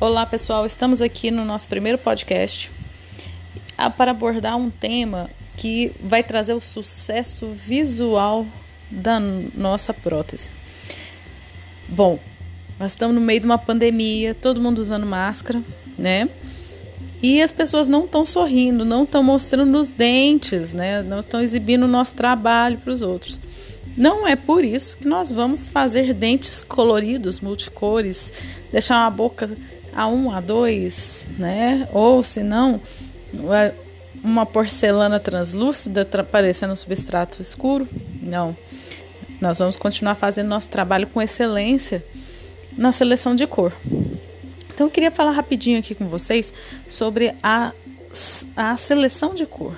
Olá pessoal, estamos aqui no nosso primeiro podcast ah, para abordar um tema que vai trazer o sucesso visual da nossa prótese. Bom, nós estamos no meio de uma pandemia, todo mundo usando máscara, né? E as pessoas não estão sorrindo, não estão mostrando os dentes, né? Não estão exibindo o nosso trabalho para os outros. Não é por isso que nós vamos fazer dentes coloridos, multicores, deixar uma boca a1, A2, né? Ou se não, uma porcelana translúcida parecendo um substrato escuro. Não. Nós vamos continuar fazendo nosso trabalho com excelência na seleção de cor. Então eu queria falar rapidinho aqui com vocês sobre a, a seleção de cor.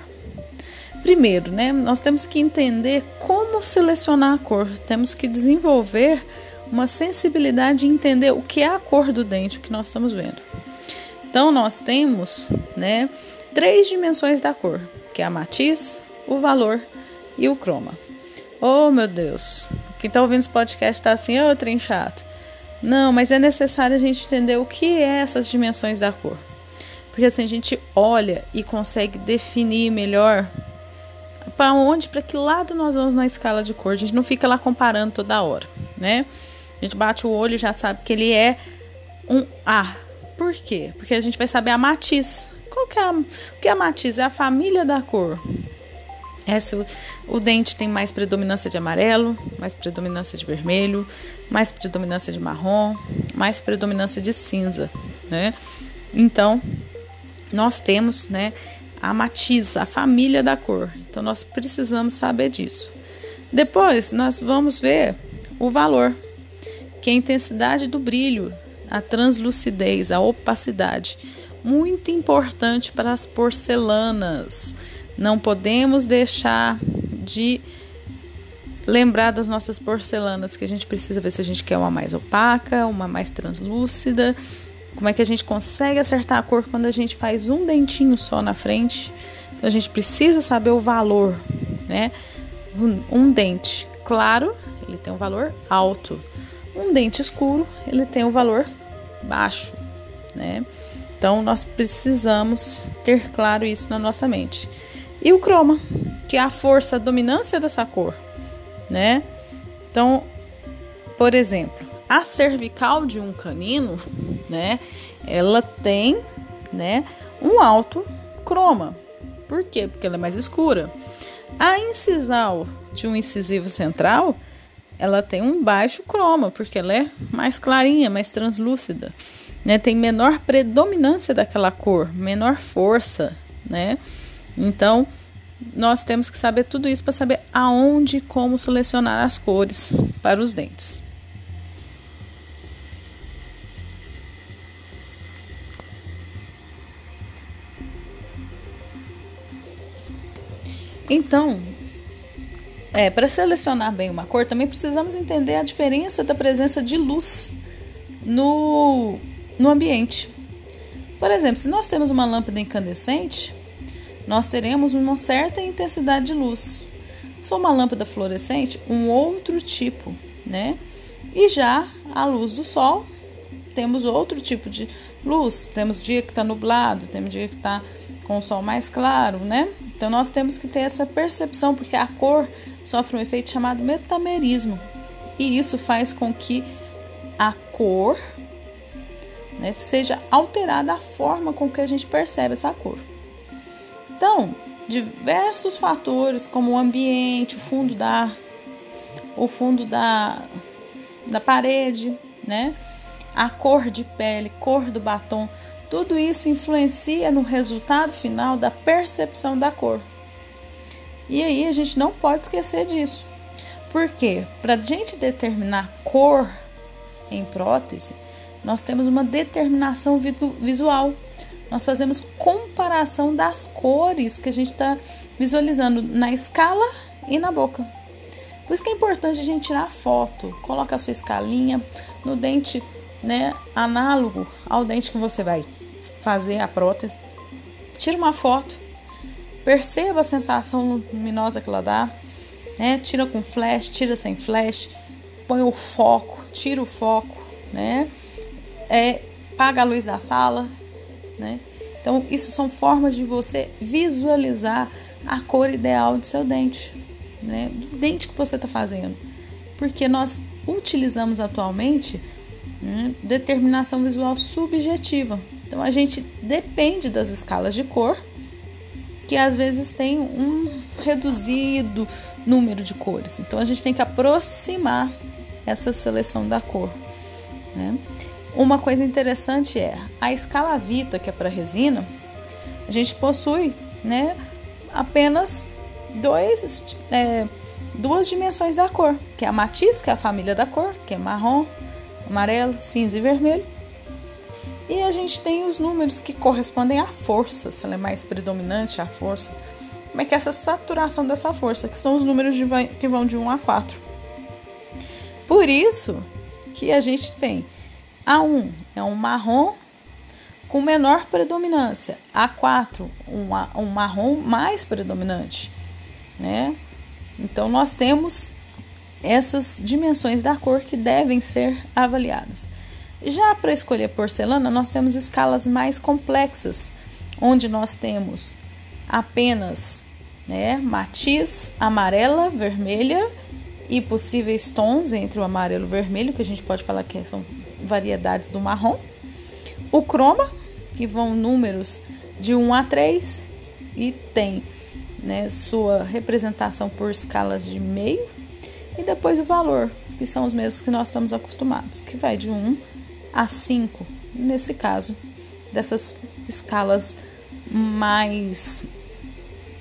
Primeiro, né, nós temos que entender como selecionar a cor. Temos que desenvolver uma sensibilidade de entender o que é a cor do dente, o que nós estamos vendo. Então, nós temos né, três dimensões da cor, que é a matiz, o valor e o croma. Oh, meu Deus! Quem está ouvindo esse podcast está assim, ô, oh, trem chato. Não, mas é necessário a gente entender o que é essas dimensões da cor. Porque assim a gente olha e consegue definir melhor para onde, para que lado nós vamos na escala de cor. A gente não fica lá comparando toda hora, né? A gente bate o olho e já sabe que ele é um A. Por quê? Porque a gente vai saber a matiz. Qual que é a, o que é a matiz? É a família da cor. É se o, o dente tem mais predominância de amarelo, mais predominância de vermelho, mais predominância de marrom, mais predominância de cinza, né? Então, nós temos, né, a matiz, a família da cor. Então, nós precisamos saber disso. Depois, nós vamos ver o valor que é a intensidade do brilho, a translucidez, a opacidade. Muito importante para as porcelanas. Não podemos deixar de lembrar das nossas porcelanas, que a gente precisa ver se a gente quer uma mais opaca, uma mais translúcida. Como é que a gente consegue acertar a cor quando a gente faz um dentinho só na frente? Então a gente precisa saber o valor, né? Um, um dente claro, ele tem um valor alto. Um dente escuro, ele tem um valor baixo, né? Então nós precisamos ter claro isso na nossa mente. E o croma, que é a força, a dominância dessa cor, né? Então, por exemplo, a cervical de um canino, né? Ela tem, né, um alto croma. Por quê? Porque ela é mais escura. A incisal de um incisivo central, ela tem um baixo croma, porque ela é mais clarinha, mais translúcida, né? Tem menor predominância daquela cor, menor força, né? Então, nós temos que saber tudo isso para saber aonde e como selecionar as cores para os dentes. Então, é, para selecionar bem uma cor, também precisamos entender a diferença da presença de luz no, no ambiente. Por exemplo, se nós temos uma lâmpada incandescente, nós teremos uma certa intensidade de luz. Se for uma lâmpada fluorescente, um outro tipo, né? E já a luz do sol, temos outro tipo de luz. Temos dia que está nublado, temos dia que está com o sol mais claro, né? Então nós temos que ter essa percepção, porque a cor sofre um efeito chamado metamerismo. E isso faz com que a cor né, seja alterada a forma com que a gente percebe essa cor. Então, diversos fatores, como o ambiente, o fundo da, o fundo da, da parede, né? A cor de pele, cor do batom, tudo isso influencia no resultado final da percepção da cor. E aí a gente não pode esquecer disso. Porque para a gente determinar cor em prótese, nós temos uma determinação visual. Nós fazemos comparação das cores que a gente está visualizando na escala e na boca. Por isso que é importante a gente tirar foto, coloca a sua escalinha no dente, né, análogo ao dente que você vai fazer a prótese. Tira uma foto, perceba a sensação luminosa que ela dá, né? Tira com flash, tira sem flash, põe o foco, tira o foco, né? É, apaga a luz da sala, né? Então, isso são formas de você visualizar a cor ideal do seu dente, né? Do dente que você está fazendo. Porque nós utilizamos atualmente né, determinação visual subjetiva. Então, a gente depende das escalas de cor, que às vezes tem um reduzido número de cores. Então, a gente tem que aproximar essa seleção da cor. Né? Uma coisa interessante é a escala Vita, que é para resina, a gente possui né, apenas dois, é, duas dimensões da cor, que é a matiz, que é a família da cor, que é marrom, amarelo, cinza e vermelho. E a gente tem os números que correspondem à força, se ela é mais predominante, a força. Como é que é essa saturação dessa força, que são os números de, que vão de 1 a 4. Por isso que a gente tem a1 é um marrom com menor predominância. A4, um, um marrom mais predominante. Né? Então, nós temos essas dimensões da cor que devem ser avaliadas. Já para escolher porcelana, nós temos escalas mais complexas, onde nós temos apenas né, matiz amarela, vermelha e possíveis tons entre o amarelo e o vermelho, que a gente pode falar que são variedades do marrom. O croma, que vão números de 1 a 3 e tem né, sua representação por escalas de meio. E depois o valor, que são os mesmos que nós estamos acostumados, que vai de 1 a 5, nesse caso, dessas escalas mais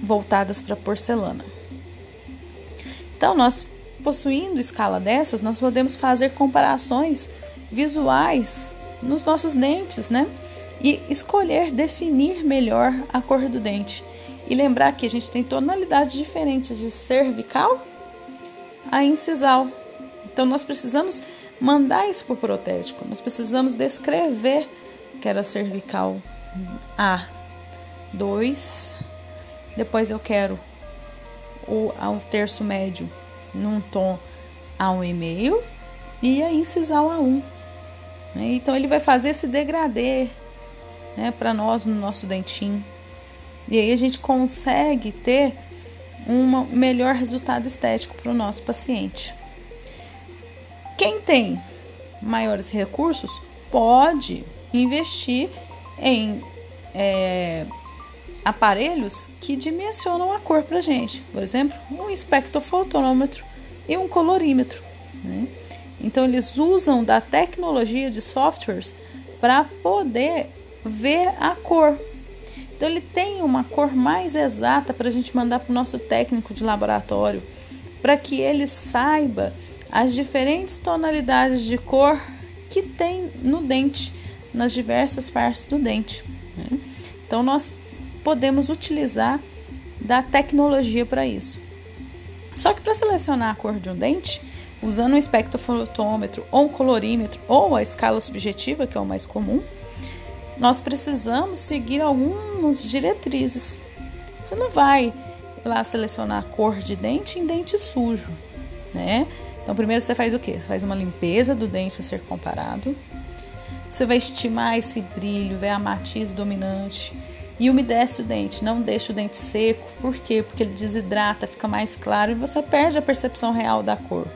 voltadas para porcelana. Então, nós possuindo escala dessas, nós podemos fazer comparações visuais nos nossos dentes, né? E escolher definir melhor a cor do dente. E lembrar que a gente tem tonalidades diferentes de cervical a incisal. Então nós precisamos mandar isso para o protético. Nós precisamos descrever que era cervical A2. Depois eu quero o, o terço médio num tom A1,5 e a incisal A1. Né? Então ele vai fazer esse degradê né, para nós no nosso dentinho. E aí a gente consegue ter um melhor resultado estético para o nosso paciente. Quem tem maiores recursos pode investir em é, aparelhos que dimensionam a cor para gente. Por exemplo, um espectrofotonômetro e um colorímetro. Né? Então, eles usam da tecnologia de softwares para poder ver a cor. Então, ele tem uma cor mais exata para a gente mandar para o nosso técnico de laboratório, para que ele saiba as diferentes tonalidades de cor que tem no dente, nas diversas partes do dente. Né? Então, nós podemos utilizar da tecnologia para isso. Só que para selecionar a cor de um dente, usando um espectrofotômetro ou um colorímetro ou a escala subjetiva, que é o mais comum, nós precisamos seguir algumas diretrizes. Você não vai lá selecionar a cor de dente em dente sujo, né? Então, primeiro você faz o quê? Faz uma limpeza do dente a ser comparado. Você vai estimar esse brilho, ver a matiz dominante e umedece o dente, não deixa o dente seco. Por quê? Porque ele desidrata, fica mais claro e você perde a percepção real da cor.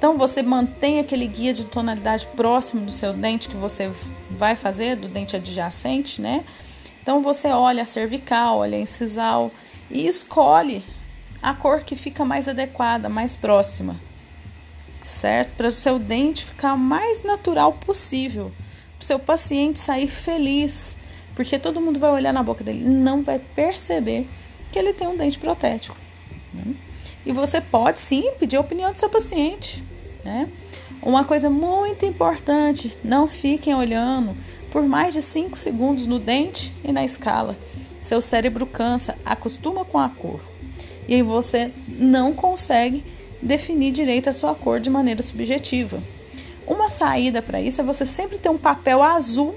Então você mantém aquele guia de tonalidade próximo do seu dente que você vai fazer, do dente adjacente, né? Então você olha a cervical, olha a incisal e escolhe a cor que fica mais adequada, mais próxima, certo? Para o seu dente ficar o mais natural possível, para o seu paciente sair feliz porque todo mundo vai olhar na boca dele e não vai perceber que ele tem um dente protético. Né? E você pode sim pedir a opinião do seu paciente. Né? Uma coisa muito importante: não fiquem olhando por mais de 5 segundos no dente e na escala. Seu cérebro cansa, acostuma com a cor. E você não consegue definir direito a sua cor de maneira subjetiva. Uma saída para isso é você sempre ter um papel azul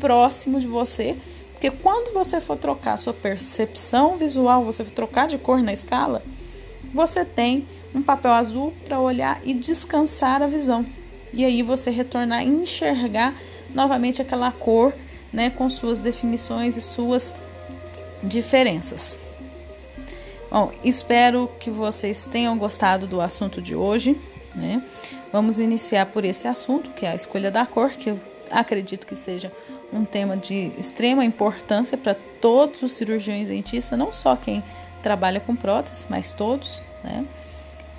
próximo de você, porque quando você for trocar sua percepção visual, você for trocar de cor na escala, você tem um papel azul para olhar e descansar a visão. E aí você retornar e enxergar novamente aquela cor, né, com suas definições e suas diferenças. Bom, espero que vocês tenham gostado do assunto de hoje. Né? Vamos iniciar por esse assunto, que é a escolha da cor, que eu acredito que seja um tema de extrema importância para todos os cirurgiões dentistas, não só quem trabalha com prótese, mas todos. Né?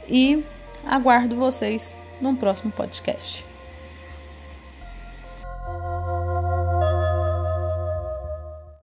E aguardo vocês num próximo podcast.